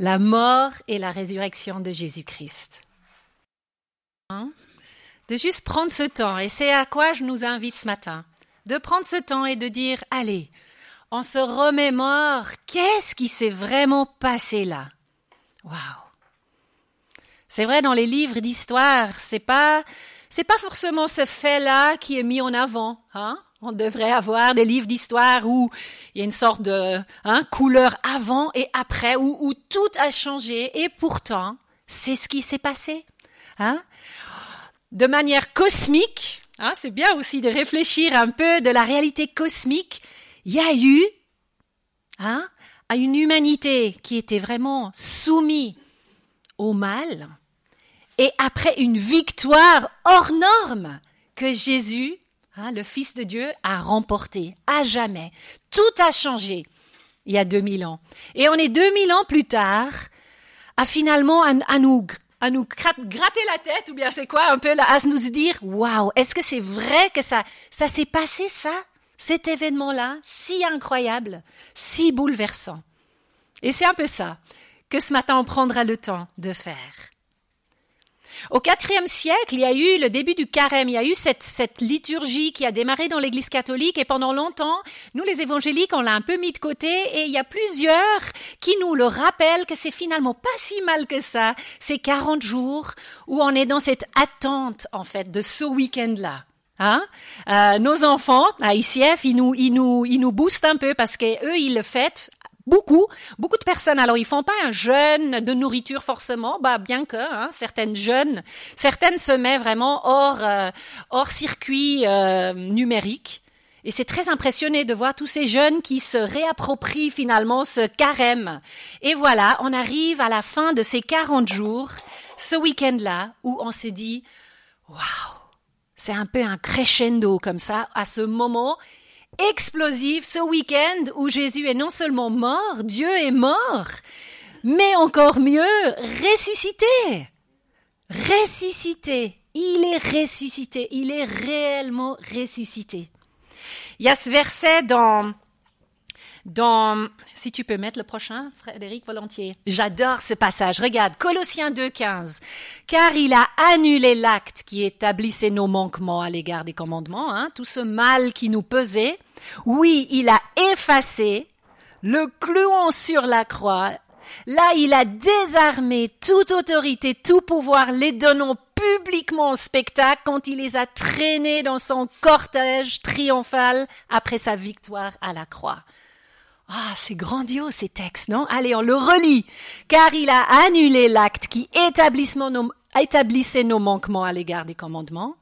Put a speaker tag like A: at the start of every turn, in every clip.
A: la mort et la résurrection de Jésus-Christ. Hein? De juste prendre ce temps, et c'est à quoi je nous invite ce matin, de prendre ce temps et de dire, allez, on se remémore, qu'est-ce qui s'est vraiment passé là? Waouh C'est vrai, dans les livres d'histoire, c'est pas, c'est pas forcément ce fait-là qui est mis en avant, hein? On devrait avoir des livres d'histoire où il y a une sorte de hein, couleur avant et après, où, où, tout a changé, et pourtant, c'est ce qui s'est passé. Hein. De manière cosmique, hein, c'est bien aussi de réfléchir un peu de la réalité cosmique, il y a eu hein, à une humanité qui était vraiment soumise au mal, et après une victoire hors norme que Jésus Hein, le Fils de Dieu a remporté à jamais. Tout a changé il y a 2000 ans. Et on est 2000 ans plus tard à finalement à, nous à nous gratter la tête ou bien c'est quoi un peu là, à nous dire waouh est-ce que c'est vrai que ça ça s'est passé ça cet événement là si incroyable si bouleversant? Et c'est un peu ça que ce matin on prendra le temps de faire au IVe siècle, il y a eu le début du carême, il y a eu cette, cette liturgie qui a démarré dans l'Église catholique et pendant longtemps, nous les évangéliques, on l'a un peu mis de côté et il y a plusieurs qui nous le rappellent que c'est finalement pas si mal que ça, ces 40 jours où on est dans cette attente en fait de ce week-end-là. Hein euh, nos enfants à ICF, ils nous, ils nous, ils nous boostent un peu parce que eux, ils le fêtent beaucoup, beaucoup de personnes. Alors, ils font pas un jeûne de nourriture forcément, bah bien que hein, certaines jeunes, certaines se mettent vraiment hors euh, hors circuit euh, numérique. Et c'est très impressionné de voir tous ces jeunes qui se réapproprient finalement ce carême. Et voilà, on arrive à la fin de ces 40 jours, ce week-end-là, où on s'est dit, waouh, c'est un peu un crescendo comme ça, à ce moment explosive ce week-end où Jésus est non seulement mort, Dieu est mort, mais encore mieux, ressuscité. Ressuscité. Il est ressuscité. Il est réellement ressuscité. Il y a ce verset dans dans, si tu peux mettre le prochain, Frédéric Volontiers. J'adore ce passage. Regarde, Colossiens 2.15. Car il a annulé l'acte qui établissait nos manquements à l'égard des commandements, hein, tout ce mal qui nous pesait. Oui, il a effacé, le clouant sur la croix. Là, il a désarmé toute autorité, tout pouvoir, les donnant publiquement au spectacle quand il les a traînés dans son cortège triomphal après sa victoire à la croix. Ah, c'est grandiose ces textes, non? Allez, on le relit. Car il a annulé l'acte qui établissait nos manquements à l'égard des commandements.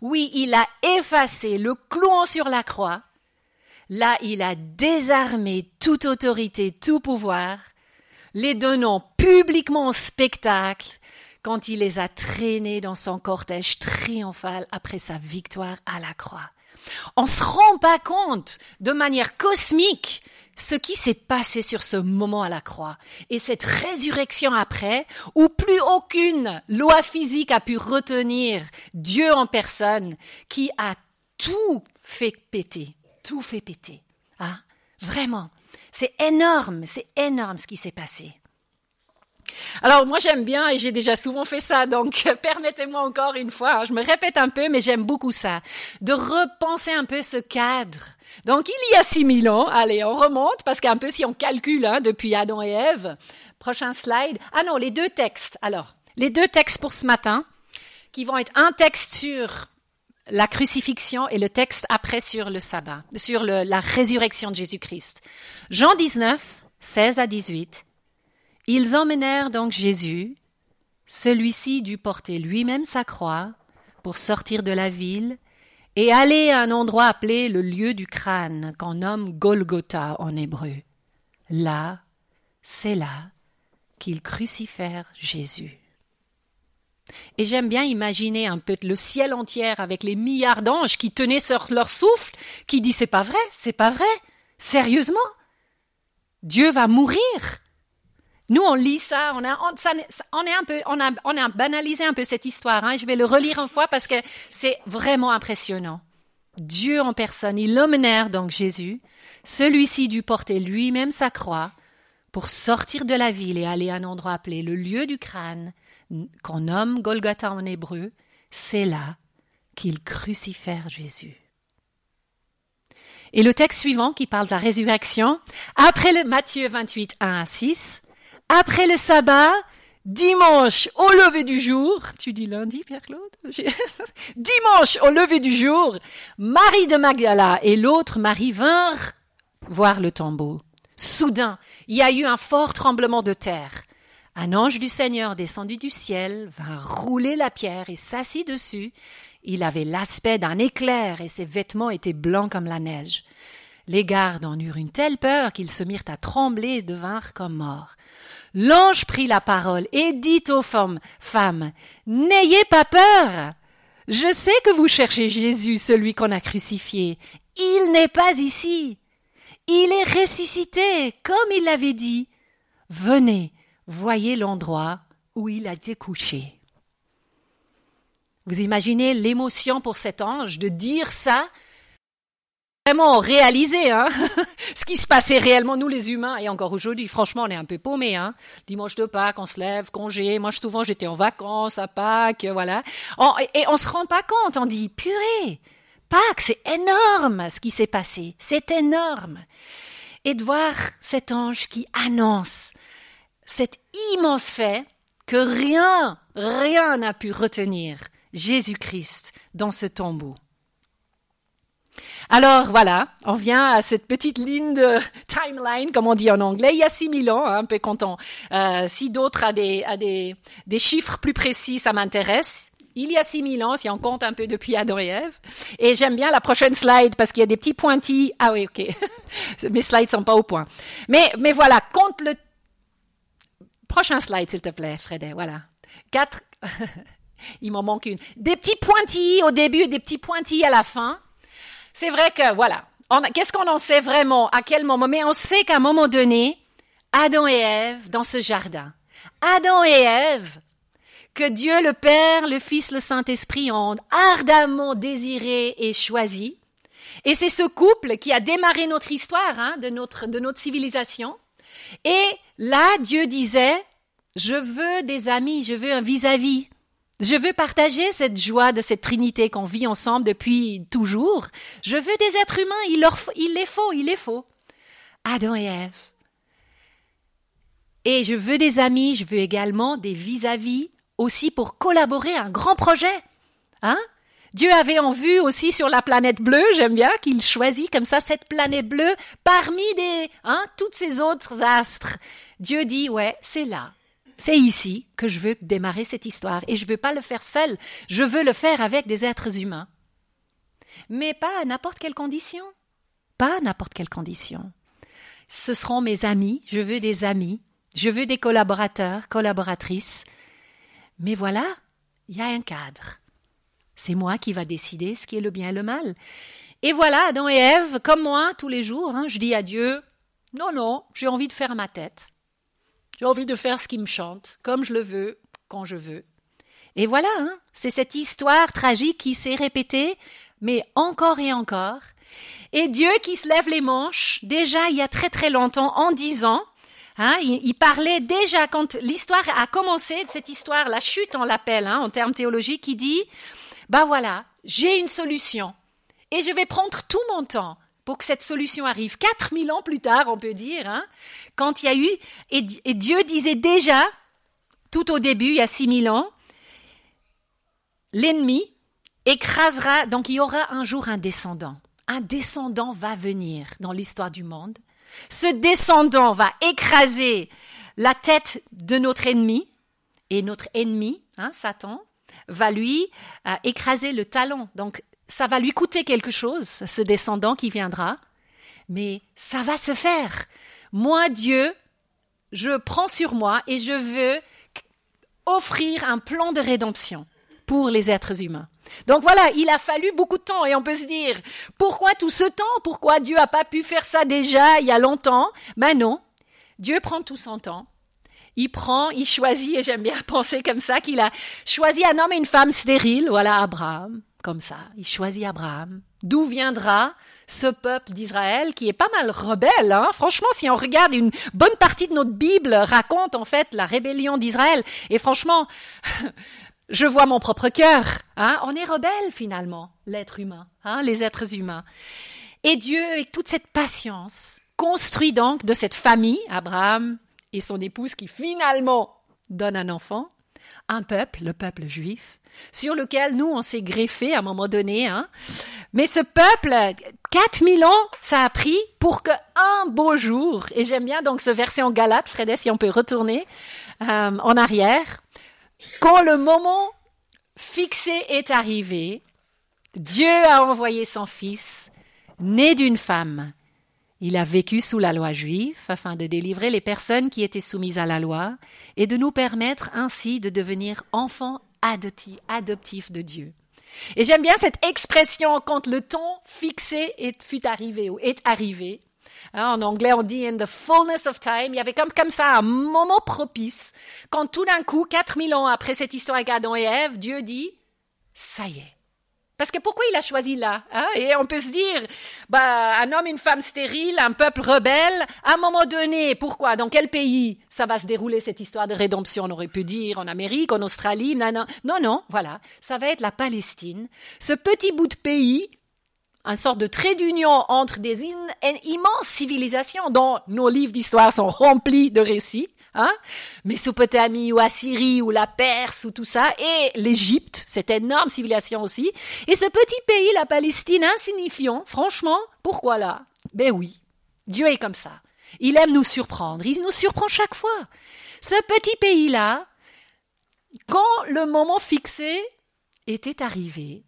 A: Oui, il a effacé le clouant sur la croix. Là, il a désarmé toute autorité, tout pouvoir, les donnant publiquement au spectacle quand il les a traînés dans son cortège triomphal après sa victoire à la croix. On se rend pas compte de manière cosmique ce qui s'est passé sur ce moment à la croix et cette résurrection après, où plus aucune loi physique a pu retenir Dieu en personne, qui a tout fait péter, tout fait péter. Hein? Vraiment, c'est énorme, c'est énorme ce qui s'est passé. Alors moi j'aime bien et j'ai déjà souvent fait ça, donc permettez-moi encore une fois, hein, je me répète un peu, mais j'aime beaucoup ça, de repenser un peu ce cadre donc il y a 6000 ans, allez, on remonte, parce qu'un peu si on calcule hein, depuis Adam et Ève, prochain slide. Ah non, les deux textes. Alors, les deux textes pour ce matin, qui vont être un texte sur la crucifixion et le texte après sur le sabbat, sur la résurrection de Jésus-Christ. Jean 19, 16 à 18. Ils emmenèrent donc Jésus. Celui-ci dut porter lui-même sa croix pour sortir de la ville et aller à un endroit appelé le lieu du crâne, qu'on nomme Golgotha en hébreu. Là, c'est là qu'ils crucifèrent Jésus. Et j'aime bien imaginer un peu le ciel entier avec les milliards d'anges qui tenaient sur leur souffle, qui dit c'est pas vrai, c'est pas vrai, sérieusement, Dieu va mourir? Nous, on lit ça, on a, on, est un peu, on a, on a banalisé un peu cette histoire. Hein. Je vais le relire une fois parce que c'est vraiment impressionnant. Dieu en personne, il emmenèrent donc Jésus. Celui-ci dut porter lui-même sa croix pour sortir de la ville et aller à un endroit appelé le lieu du crâne, qu'on nomme Golgotha en hébreu, c'est là qu'ils crucifèrent Jésus. Et le texte suivant qui parle de la résurrection, après Matthieu 28, 1 à 6, après le sabbat, dimanche au lever du jour, tu dis lundi, Pierre-Claude? Dimanche au lever du jour, Marie de Magdala et l'autre Marie vinrent voir le tombeau. Soudain, il y a eu un fort tremblement de terre. Un ange du Seigneur descendit du ciel, vint rouler la pierre et s'assit dessus. Il avait l'aspect d'un éclair et ses vêtements étaient blancs comme la neige. Les gardes en eurent une telle peur qu'ils se mirent à trembler et devinrent comme morts. L'ange prit la parole et dit aux femmes, n'ayez pas peur. Je sais que vous cherchez Jésus, celui qu'on a crucifié. Il n'est pas ici. Il est ressuscité, comme il l'avait dit. Venez, voyez l'endroit où il a été couché. Vous imaginez l'émotion pour cet ange de dire ça vraiment réaliser hein, ce qui se passait réellement, nous les humains, et encore aujourd'hui, franchement, on est un peu paumés. Hein. Dimanche de Pâques, on se lève, congé. Moi, souvent, j'étais en vacances à Pâques, voilà. et on se rend pas compte, on dit, purée, Pâques, c'est énorme ce qui s'est passé, c'est énorme. Et de voir cet ange qui annonce cet immense fait que rien, rien n'a pu retenir Jésus-Christ dans ce tombeau. Alors voilà, on vient à cette petite ligne de timeline, comme on dit en anglais, il y a 6000 ans, hein, un peu content. Euh, si d'autres ont des, des, des chiffres plus précis, ça m'intéresse il y a 6000 ans, si on compte un peu depuis Adam et. Et j'aime bien la prochaine slide parce qu'il y a des petits pointilles. Ah oui, ok. Mes slides sont pas au point. Mais, mais voilà, compte le prochain slide, s'il te plaît, Frédéric. Voilà. Quatre. Il m'en manque une. Des petits pointilles au début des petits pointilles à la fin. C'est vrai que, voilà. Qu'est-ce qu'on en sait vraiment? À quel moment? Mais on sait qu'à un moment donné, Adam et Ève, dans ce jardin, Adam et Ève que Dieu le Père, le Fils, le Saint-Esprit ont ardemment désiré et choisi. Et c'est ce couple qui a démarré notre histoire, hein, de, notre, de notre civilisation. Et là, Dieu disait, je veux des amis, je veux un vis-à-vis. Je veux partager cette joie de cette Trinité qu'on vit ensemble depuis toujours. Je veux des êtres humains, il, leur, il les faut, il les faut. Adam et Ève. Et je veux des amis, je veux également des vis-à-vis aussi pour collaborer à un grand projet. Hein? Dieu avait en vue aussi sur la planète bleue, j'aime bien qu'il choisit comme ça cette planète bleue parmi des hein, toutes ces autres astres. Dieu dit ouais, c'est là. C'est ici que je veux démarrer cette histoire et je veux pas le faire seul, je veux le faire avec des êtres humains. Mais pas à n'importe quelle condition. Pas à n'importe quelle condition. Ce seront mes amis, je veux des amis, je veux des collaborateurs, collaboratrices, mais voilà, il y a un cadre. C'est moi qui va décider ce qui est le bien et le mal. Et voilà, Adam et Ève, comme moi, tous les jours, hein, je dis à Dieu, non, non, j'ai envie de faire ma tête. J'ai envie de faire ce qui me chante, comme je le veux, quand je veux. Et voilà, hein, c'est cette histoire tragique qui s'est répétée, mais encore et encore. Et Dieu qui se lève les manches, déjà il y a très très longtemps, en disant, Hein, il, parlait déjà quand l'histoire a commencé, cette histoire, la chute on l'appelle hein, en termes théologiques, il dit, bah voilà, j'ai une solution et je vais prendre tout mon temps pour que cette solution arrive. 4000 ans plus tard, on peut dire, hein, quand il y a eu, et, Dieu disait déjà, tout au début, il y a 6000 ans, l'ennemi écrasera, donc il y aura un jour un descendant. Un descendant va venir dans l'histoire du monde ce descendant va écraser la tête de notre ennemi, et notre ennemi, hein, Satan, va lui euh, écraser le talon. Ça va lui coûter quelque chose, ce descendant qui viendra, mais ça va se faire. Moi, Dieu, je prends sur moi et je veux offrir un plan de rédemption pour les êtres humains. Donc voilà, il a fallu beaucoup de temps et on peut se dire, pourquoi tout ce temps? Pourquoi Dieu n'a pas pu faire ça déjà il y a longtemps? Ben non, Dieu prend tout son temps. Il prend, il choisit, et j'aime bien penser comme ça, qu'il a choisi un homme et une femme stériles, voilà Abraham, comme ça, il choisit Abraham. D'où viendra ce peuple d'Israël qui est pas mal rebelle. Hein? Franchement, si on regarde une bonne partie de notre Bible raconte en fait la rébellion d'Israël. Et franchement, je vois mon propre cœur. Hein? On est rebelle finalement, l'être humain, hein, les êtres humains. Et Dieu, avec toute cette patience, construit donc de cette famille, Abraham et son épouse, qui finalement donne un enfant, un peuple, le peuple juif, sur lequel nous, on s'est greffé à un moment donné. Hein. Mais ce peuple, 4000 ans, ça a pris pour que un beau jour, et j'aime bien donc ce verset en Galate, Fred, si on peut retourner euh, en arrière, quand le moment fixé est arrivé, Dieu a envoyé son Fils, né d'une femme. Il a vécu sous la loi juive afin de délivrer les personnes qui étaient soumises à la loi et de nous permettre ainsi de devenir enfants adoptifs de Dieu. Et j'aime bien cette expression quand le temps fixé est, fut arrivé ou est arrivé. Hein, en anglais, on dit in the fullness of time. Il y avait comme, comme ça un moment propice quand tout d'un coup, 4000 ans après cette histoire avec Adam et Ève, Dieu dit, ça y est, parce que pourquoi il a choisi là hein? Et on peut se dire, bah, un homme, une femme stérile, un peuple rebelle, à un moment donné, pourquoi? Dans quel pays ça va se dérouler cette histoire de rédemption? On aurait pu dire en Amérique, en Australie, non, non, non, voilà, ça va être la Palestine, ce petit bout de pays, un sorte de trait d'union entre des immenses civilisations dont nos livres d'histoire sont remplis de récits, hein. Mésopotamie ou Assyrie ou la Perse ou tout ça, et l'Égypte, cette énorme civilisation aussi, et ce petit pays, la Palestine, insignifiant, franchement, pourquoi là? Ben oui, Dieu est comme ça. Il aime nous surprendre, il nous surprend chaque fois. Ce petit pays-là, quand le moment fixé était arrivé,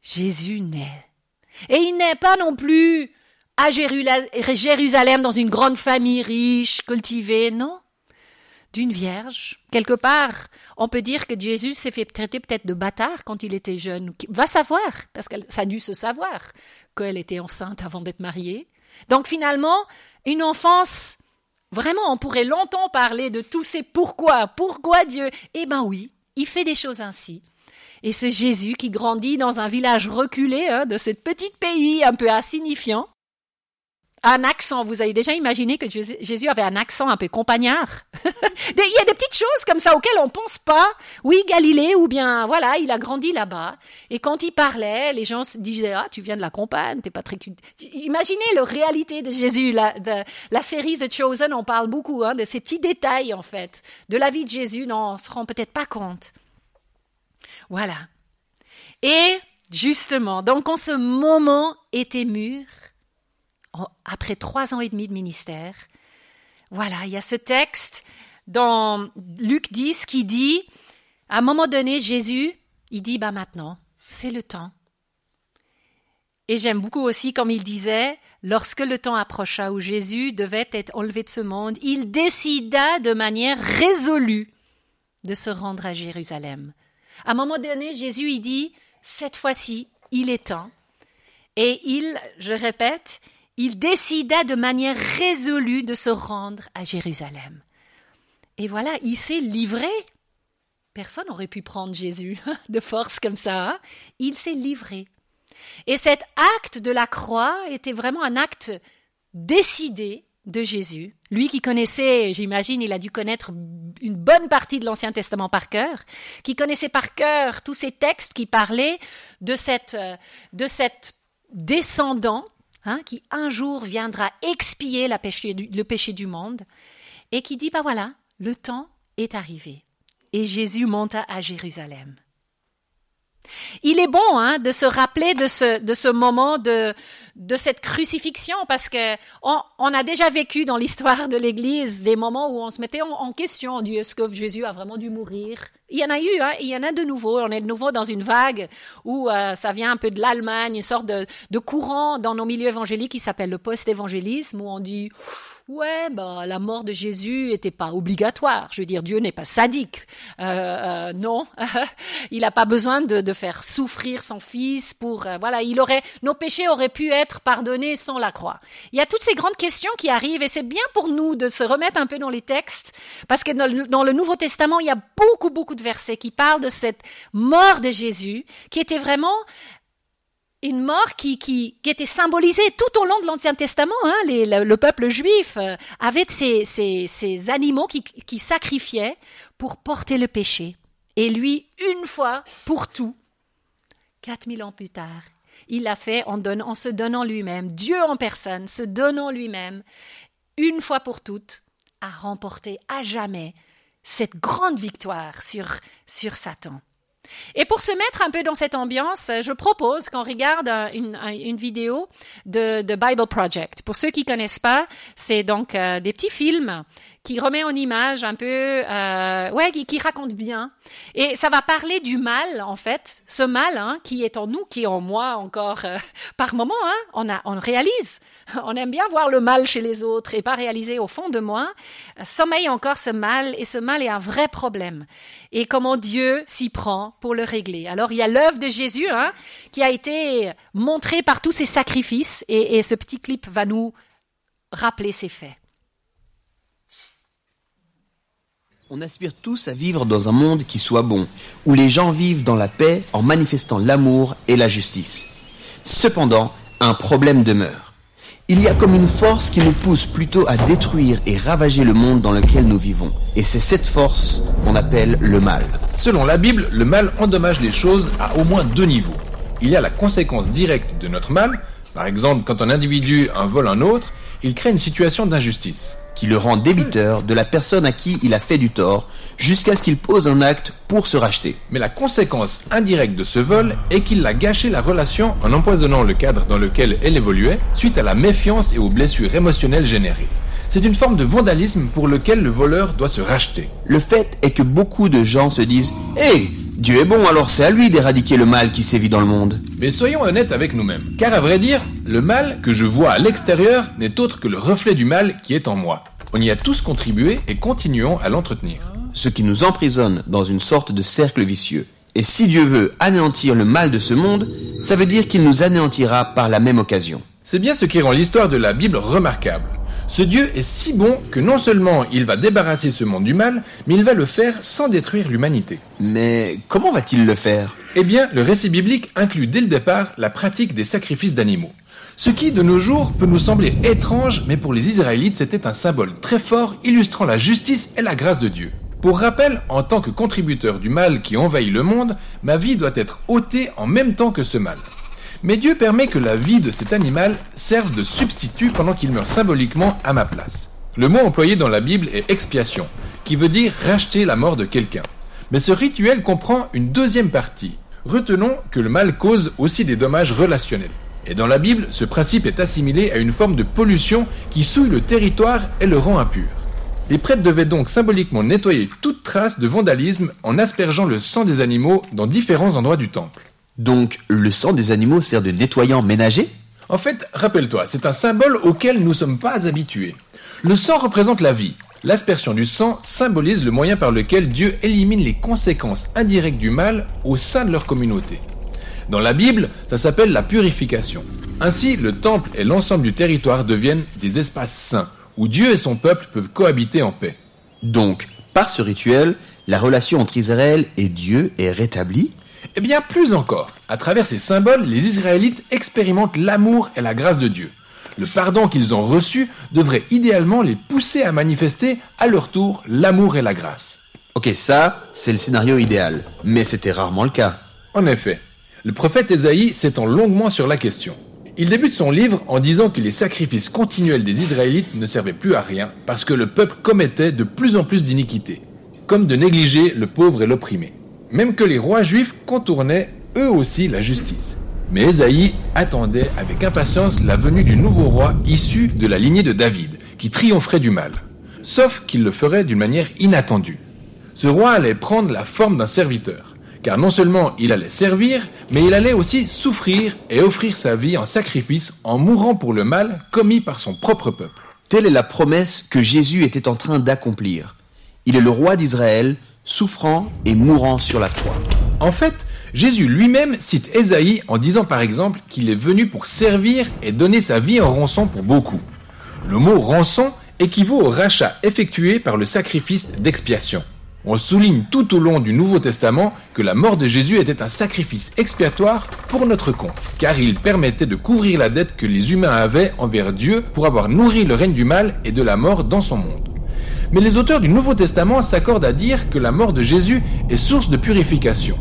A: Jésus naît. Et il n'est pas non plus à Jérusalem dans une grande famille riche, cultivée, non d'une vierge. Quelque part, on peut dire que Jésus s'est fait traiter peut-être de bâtard quand il était jeune. Va savoir, parce que ça a dû se savoir qu'elle était enceinte avant d'être mariée. Donc finalement, une enfance, vraiment, on pourrait longtemps parler de tous ces pourquoi, pourquoi Dieu? Eh ben oui, il fait des choses ainsi. Et c'est Jésus qui grandit dans un village reculé hein, de ce petit pays un peu insignifiant, un accent. Vous avez déjà imaginé que Jésus avait un accent un peu compagnard? Il y a des petites choses comme ça auxquelles on pense pas. Oui, Galilée, ou bien voilà, il a grandi là-bas. Et quand il parlait, les gens se disaient ah tu viens de la campagne, t'es pas très Imaginez la réalité de Jésus. La, série The Chosen, on parle beaucoup hein, de ces petits détails en fait de la vie de Jésus dont on se rend peut-être pas compte. Voilà. Et justement, donc quand ce moment était mûr, après trois ans et demi de ministère. Voilà, il y a ce texte dans Luc 10 qui dit, à un moment donné, Jésus, il dit, bah maintenant, c'est le temps. Et j'aime beaucoup aussi, comme il disait, lorsque le temps approcha où Jésus devait être enlevé de ce monde, il décida de manière résolue de se rendre à Jérusalem. À un moment donné, Jésus, il dit, cette fois-ci, il est temps. Et il, je répète, il décida de manière résolue de se rendre à Jérusalem. Et voilà, il s'est livré. Personne n'aurait pu prendre Jésus de force comme ça. Hein. il s'est livré. Et cet acte de la croix était vraiment un acte décidé de Jésus. Lui qui connaissait, j'imagine, il a dû connaître une bonne partie de l'Ancien Testament par cœur, qui connaissait par cœur tous ces textes qui parlaient de cette, de cette descendant Hein, qui un jour viendra expier le péché du monde, et qui dit, bah voilà, le temps est arrivé. Et Jésus monta à Jérusalem. Il est bon hein, de se rappeler de ce, de ce moment de, de cette crucifixion parce que on, a déjà vécu dans l'histoire de l'Église des moments où on se mettait en, question, on dit est-ce que Jésus a vraiment dû mourir? Il y en a eu, hein, il y en a de nouveau. On est de nouveau dans une vague où euh, ça vient un peu de l'Allemagne, une sorte de, de courant dans nos milieux évangéliques qui s'appelle le post-évangélisme où on dit Ouais, bah, la mort de Jésus n'était pas obligatoire. Je veux dire, Dieu n'est pas sadique. Euh, euh, non, il n'a pas besoin de, de, faire souffrir son fils pour. Euh, voilà, il aurait, nos péchés auraient pu être pardonnés sans la croix. Il y a toutes ces grandes questions qui arrivent et c'est bien pour nous de se remettre un peu dans les textes parce que dans le, dans le Nouveau Testament, il y a beaucoup, beaucoup de versets qui parlent de cette mort de Jésus qui était vraiment une mort qui, qui, était symbolisée tout au long de l'Ancien Testament. Hein, le, le, peuple juif euh, avait ces, ces, animaux qui, qui sacrifiaient pour porter le péché. Et lui, une fois pour tout, 4000 ans plus tard, il l'a fait en, en se donnant lui-même, Dieu en personne, se donnant lui-même, une fois pour toutes, à remporter à jamais cette grande victoire sur, sur Satan. Et pour se mettre un peu dans cette ambiance, je propose qu'on regarde une, vidéo de, de, Bible Project. Pour ceux qui connaissent pas, c'est donc euh, des petits films qui remet en image un peu, euh, ouais, qui, qui, raconte bien. Et ça va parler du mal, en fait, ce mal hein, qui est en nous, qui est en moi encore euh, par moment. Hein, on, a, on réalise, on aime bien voir le mal chez les autres et pas réaliser au fond de moi, sommeille encore ce mal et ce mal est un vrai problème. Et comment Dieu s'y prend pour le régler. Alors il y a l'œuvre de Jésus hein, qui a été montrée par tous ses sacrifices et, et ce petit clip va nous rappeler ces faits.
B: On aspire tous à vivre dans un monde qui soit bon, où les gens vivent dans la paix en manifestant l'amour et la justice. Cependant, un problème demeure. Il y a comme une force qui nous pousse plutôt à détruire et ravager le monde dans lequel nous vivons. Et c'est cette force qu'on appelle le mal.
C: Selon la Bible, le mal endommage les choses à au moins deux niveaux. Il y a la conséquence directe de notre mal, par exemple quand un individu un vole un autre, il crée une situation d'injustice
B: qui le rend débiteur de la personne à qui il a fait du tort, jusqu'à ce qu'il pose un acte pour se racheter.
C: Mais la conséquence indirecte de ce vol est qu'il a gâché la relation en empoisonnant le cadre dans lequel elle évoluait, suite à la méfiance et aux blessures émotionnelles générées. C'est une forme de vandalisme pour lequel le voleur doit se racheter.
B: Le fait est que beaucoup de gens se disent Hé, Dieu est bon, alors c'est à lui d'éradiquer le mal qui sévit dans le monde.
C: Mais soyons honnêtes avec nous-mêmes. Car à vrai dire, le mal que je vois à l'extérieur n'est autre que le reflet du mal qui est en moi. On y a tous contribué et continuons à l'entretenir.
B: Ce qui nous emprisonne dans une sorte de cercle vicieux. Et si Dieu veut anéantir le mal de ce monde, ça veut dire qu'il nous anéantira par la même occasion.
C: C'est bien ce qui rend l'histoire de la Bible remarquable. Ce Dieu est si bon que non seulement il va débarrasser ce monde du mal, mais il va le faire sans détruire l'humanité.
B: Mais comment va-t-il le faire?
C: Eh bien, le récit biblique inclut dès le départ la pratique des sacrifices d'animaux. Ce qui, de nos jours, peut nous sembler étrange, mais pour les Israélites, c'était un symbole très fort illustrant la justice et la grâce de Dieu. Pour rappel, en tant que contributeur du mal qui envahit le monde, ma vie doit être ôtée en même temps que ce mal. Mais Dieu permet que la vie de cet animal serve de substitut pendant qu'il meurt symboliquement à ma place. Le mot employé dans la Bible est expiation, qui veut dire racheter la mort de quelqu'un. Mais ce rituel comprend une deuxième partie. Retenons que le mal cause aussi des dommages relationnels. Et dans la Bible, ce principe est assimilé à une forme de pollution qui souille le territoire et le rend impur. Les prêtres devaient donc symboliquement nettoyer toute trace de vandalisme en aspergeant le sang des animaux dans différents endroits du temple.
B: Donc le sang des animaux sert de nettoyant ménager?
C: En fait, rappelle-toi, c'est un symbole auquel nous ne sommes pas habitués. Le sang représente la vie. L'aspersion du sang symbolise le moyen par lequel Dieu élimine les conséquences indirectes du mal au sein de leur communauté. Dans la Bible, ça s'appelle la purification. Ainsi, le temple et l'ensemble du territoire deviennent des espaces saints, où Dieu et son peuple peuvent cohabiter en paix.
B: Donc, par ce rituel, la relation entre Israël et Dieu est rétablie?
C: Eh bien, plus encore. À travers ces symboles, les Israélites expérimentent l'amour et la grâce de Dieu. Le pardon qu'ils ont reçu devrait idéalement les pousser à manifester à leur tour l'amour et la grâce.
B: Ok, ça, c'est le scénario idéal, mais c'était rarement le cas.
C: En effet, le prophète Ésaïe s'étend longuement sur la question. Il débute son livre en disant que les sacrifices continuels des Israélites ne servaient plus à rien parce que le peuple commettait de plus en plus d'iniquités, comme de négliger le pauvre et l'opprimé même que les rois juifs contournaient eux aussi la justice. Mais Ésaïe attendait avec impatience la venue du nouveau roi issu de la lignée de David, qui triompherait du mal. Sauf qu'il le ferait d'une manière inattendue. Ce roi allait prendre la forme d'un serviteur, car non seulement il allait servir, mais il allait aussi souffrir et offrir sa vie en sacrifice en mourant pour le mal commis par son propre peuple.
B: Telle est la promesse que Jésus était en train d'accomplir. Il est le roi d'Israël, souffrant et mourant sur la croix.
C: En fait, Jésus lui-même cite Ésaïe en disant par exemple qu'il est venu pour servir et donner sa vie en rançon pour beaucoup. Le mot rançon équivaut au rachat effectué par le sacrifice d'expiation. On souligne tout au long du Nouveau Testament que la mort de Jésus était un sacrifice expiatoire pour notre compte, car il permettait de couvrir la dette que les humains avaient envers Dieu pour avoir nourri le règne du mal et de la mort dans son monde. Mais les auteurs du Nouveau Testament s'accordent à dire que la mort de Jésus est source de purification.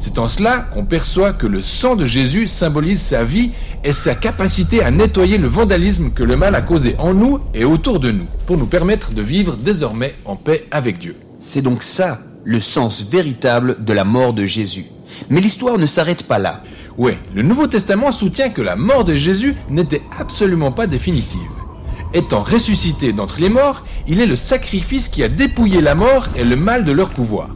C: C'est en cela qu'on perçoit que le sang de Jésus symbolise sa vie et sa capacité à nettoyer le vandalisme que le mal a causé en nous et autour de nous, pour nous permettre de vivre désormais en paix avec Dieu.
B: C'est donc ça le sens véritable de la mort de Jésus. Mais l'histoire ne s'arrête pas là.
C: Oui, le Nouveau Testament soutient que la mort de Jésus n'était absolument pas définitive. Étant ressuscité d'entre les morts, il est le sacrifice qui a dépouillé la mort et le mal de leur pouvoir.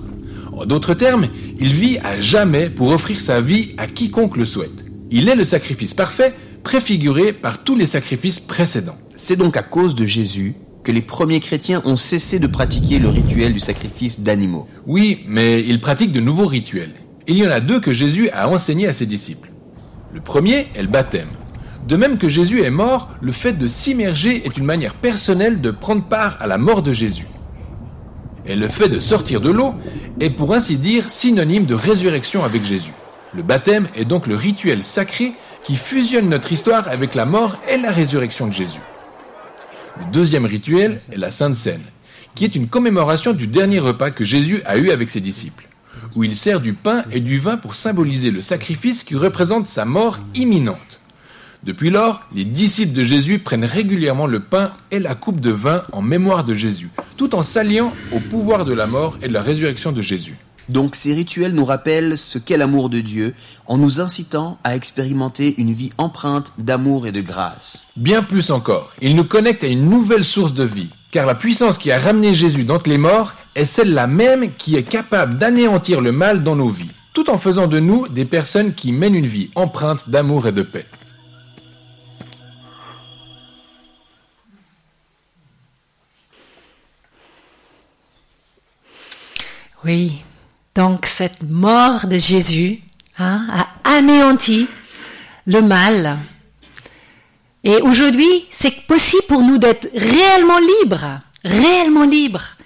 C: En d'autres termes, il vit à jamais pour offrir sa vie à quiconque le souhaite. Il est le sacrifice parfait, préfiguré par tous les sacrifices précédents.
B: C'est donc à cause de Jésus que les premiers chrétiens ont cessé de pratiquer le rituel du sacrifice d'animaux.
C: Oui, mais ils pratiquent de nouveaux rituels. Il y en a deux que Jésus a enseignés à ses disciples. Le premier est le baptême. De même que Jésus est mort, le fait de s'immerger est une manière personnelle de prendre part à la mort de Jésus. Et le fait de sortir de l'eau est pour ainsi dire synonyme de résurrection avec Jésus. Le baptême est donc le rituel sacré qui fusionne notre histoire avec la mort et la résurrection de Jésus. Le deuxième rituel est la Sainte Seine, qui est une commémoration du dernier repas que Jésus a eu avec ses disciples, où il sert du pain et du vin pour symboliser le sacrifice qui représente sa mort imminente. Depuis lors, les disciples de Jésus prennent régulièrement le pain et la coupe de vin en mémoire de Jésus, tout en s'alliant au pouvoir de la mort et de la résurrection de Jésus.
B: Donc ces rituels nous rappellent ce qu'est l'amour de Dieu en nous incitant à expérimenter une vie empreinte d'amour et de grâce.
C: Bien plus encore, ils nous connectent à une nouvelle source de vie, car la puissance qui a ramené Jésus d'entre les morts est celle-là même qui est capable d'anéantir le mal dans nos vies, tout en faisant de nous des personnes qui mènent une vie empreinte d'amour et de paix.
A: Oui, donc cette mort de Jésus hein, a anéanti le mal. Et aujourd'hui, c'est possible pour nous d'être réellement libres, réellement libres.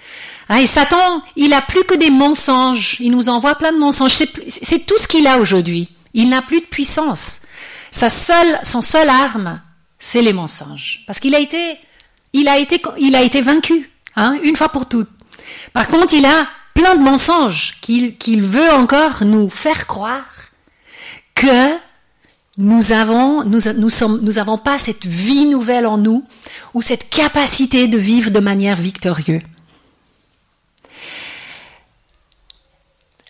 A: Hein, et Satan, il a plus que des mensonges. Il nous envoie plein de mensonges. C'est tout ce qu'il a aujourd'hui. Il n'a plus de puissance. Sa seule, son seule arme, c'est les mensonges. Parce qu'il a été, il a été, il a été vaincu, hein, une fois pour toutes. Par contre, il a plein de mensonges qu'il veut encore nous faire croire que nous avons, nous, nous, sommes, nous avons pas cette vie nouvelle en nous ou cette capacité de vivre de manière victorieuse.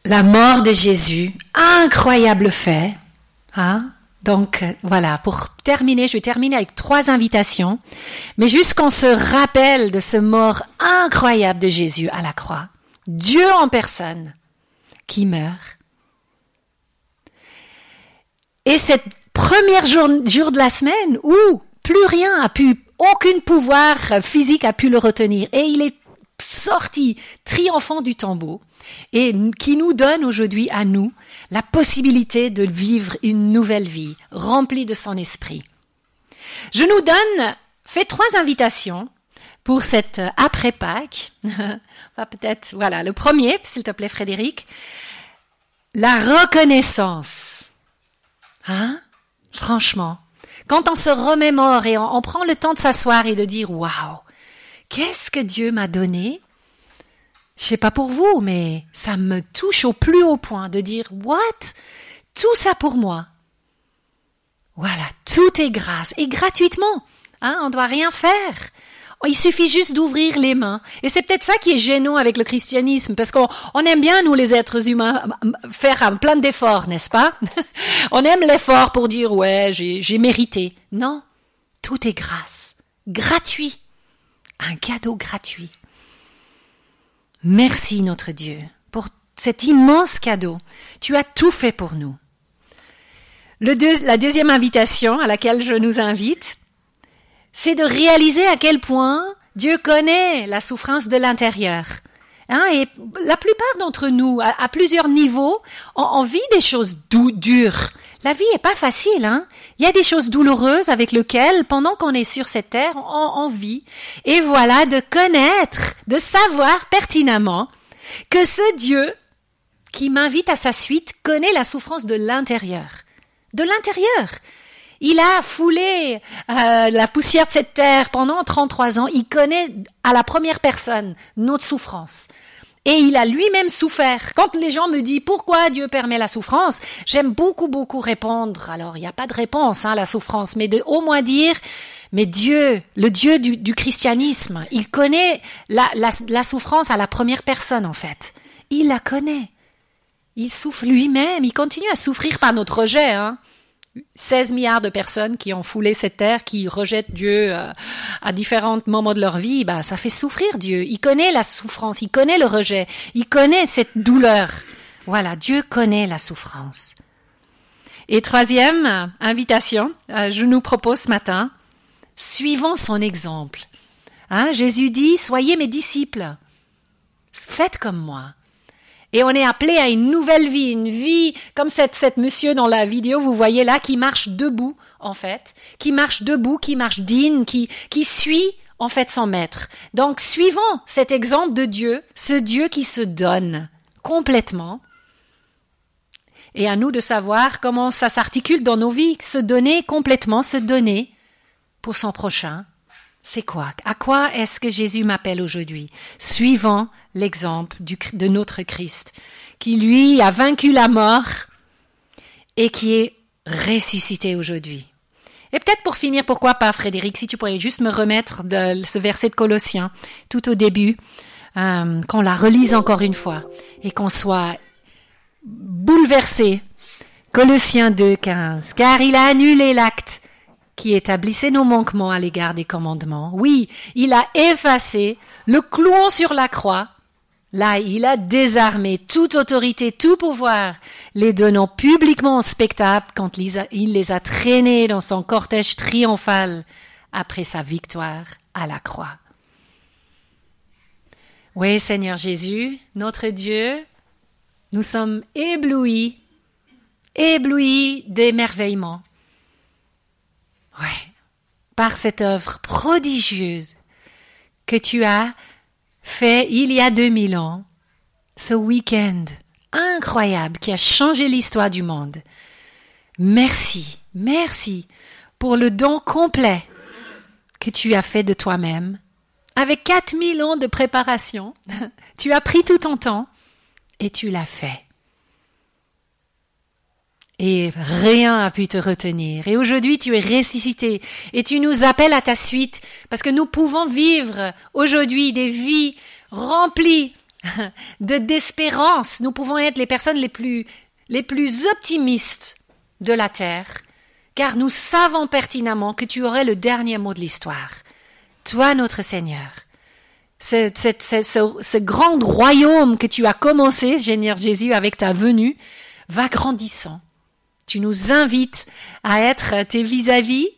A: La mort de Jésus, incroyable fait. Hein? Donc voilà, pour terminer, je vais terminer avec trois invitations, mais juste qu'on se rappelle de ce mort incroyable de Jésus à la croix. Dieu en personne qui meurt. Et cette première jour, jour de la semaine où plus rien a pu, aucun pouvoir physique a pu le retenir. Et il est sorti triomphant du tombeau et qui nous donne aujourd'hui à nous la possibilité de vivre une nouvelle vie remplie de son esprit. Je nous donne, fais trois invitations pour cette euh, après-Pâques. peut-être, voilà, le premier, s'il te plaît, Frédéric. La reconnaissance. Hein? Franchement. Quand on se remémore et on, prend le temps de s'asseoir et de dire, waouh, qu'est-ce que Dieu m'a donné? Je sais pas pour vous, mais ça me touche au plus haut point de dire, what? Tout ça pour moi. Voilà, tout est grâce et gratuitement. Hein, on doit rien faire. Il suffit juste d'ouvrir les mains. Et c'est peut-être ça qui est gênant avec le christianisme, parce qu'on aime bien, nous les êtres humains, faire plein d'efforts, n'est-ce pas? On aime l'effort pour dire, ouais, j'ai mérité. Non, tout est grâce, gratuit, un cadeau gratuit. Merci notre Dieu pour cet immense cadeau. Tu as tout fait pour nous. La deuxième invitation à laquelle je nous invite, c'est de réaliser à quel point Dieu connaît la souffrance de l'intérieur. Hein, et la plupart d'entre nous, à, plusieurs niveaux, on, vit des choses dures. La vie est pas facile. Hein. Il y a des choses douloureuses avec lesquelles, pendant qu'on est sur cette terre, on, on vit. Et voilà, de connaître, de savoir pertinemment que ce Dieu qui m'invite à sa suite connaît la souffrance de l'intérieur. De l'intérieur. Il a foulé euh, la poussière de cette terre pendant 33 ans. Il connaît à la première personne notre souffrance. Et il a lui-même souffert. Quand les gens me disent pourquoi Dieu permet la souffrance, j'aime beaucoup, beaucoup répondre. Alors, il n'y a pas de réponse hein, à la souffrance, mais de au moins dire, mais Dieu, le Dieu du, christianisme, il connaît la, la souffrance à la première personne, en fait. Il la connaît. Il souffre lui-même. Il continue à souffrir par notre rejet. Hein. 16 milliards de personnes qui ont foulé cette terre, qui rejettent Dieu euh, à différents moments de leur vie, bah, ça fait souffrir Dieu. Il connaît la souffrance, il connaît le rejet, il connaît cette douleur. Voilà, Dieu connaît la souffrance. Et troisième invitation, euh, je nous propose ce matin, suivons son exemple. Hein, Jésus dit, soyez mes disciples. Faites comme moi. Et on est appelé à une nouvelle vie, une vie comme cette, monsieur dans la vidéo, vous voyez là, qui marche debout, en fait, qui marche debout, qui marche digne, qui, qui suit, en fait, son maître. Donc, suivons cet exemple de Dieu, ce Dieu qui se donne complètement. Et à nous de savoir comment ça s'articule dans nos vies, se donner complètement, se donner pour son prochain, c'est quoi? À quoi est-ce que Jésus m'appelle aujourd'hui? Suivant l'exemple de notre Christ, qui lui a vaincu la mort et qui est ressuscité aujourd'hui. Et peut-être pour finir, pourquoi pas, Frédéric, si tu pourrais juste me remettre de ce verset de Colossiens tout au début, euh, qu'on la relise encore une fois et qu'on soit bouleversé. Colossiens 2, 15. Car il a annulé l'acte qui établissait nos manquements à l'égard des commandements. Oui, il a effacé le clouant sur la croix. Là, il a désarmé toute autorité, tout pouvoir, les donnant publiquement au spectacle quand il les a traînés dans son cortège triomphal après sa victoire à la croix. Oui, Seigneur Jésus, notre Dieu, nous sommes éblouis, éblouis d'émerveillement Ouais. Par cette œuvre prodigieuse que tu as fait il y a 2000 ans, ce week-end incroyable qui a changé l'histoire du monde. Merci, merci pour le don complet que tu as fait de toi-même. Avec 4000 ans de préparation, tu as pris tout ton temps et tu l'as fait et rien n'a pu te retenir. Et aujourd'hui, tu es ressuscité et tu nous appelles à ta suite parce que nous pouvons vivre aujourd'hui des vies remplies de d'espérance. Nous pouvons être les personnes les plus les plus optimistes de la terre car nous savons pertinemment que tu aurais le dernier mot de l'histoire. Toi, notre Seigneur. Ce, ce grand royaume que tu as commencé, Seigneur Jésus, avec ta venue, va grandissant tu nous invites à être tes vis-à-vis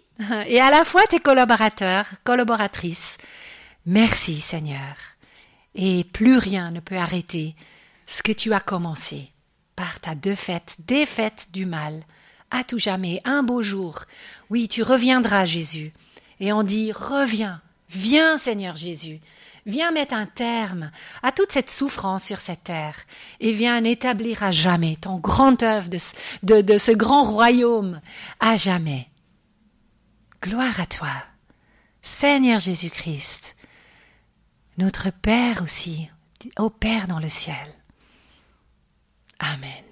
A: et à la fois tes collaborateurs, collaboratrices. Merci Seigneur. Et plus rien ne peut arrêter ce que tu as commencé par ta défaite, défaite du mal, à tout jamais, un beau jour. Oui, tu reviendras Jésus. Et on dit, reviens, viens Seigneur Jésus, Viens mettre un terme à toute cette souffrance sur cette terre et viens établir à jamais ton grand œuvre de, ce grand royaume à jamais. Gloire à toi, Seigneur Jésus-Christ, notre Père aussi, au Père dans le ciel. Amen.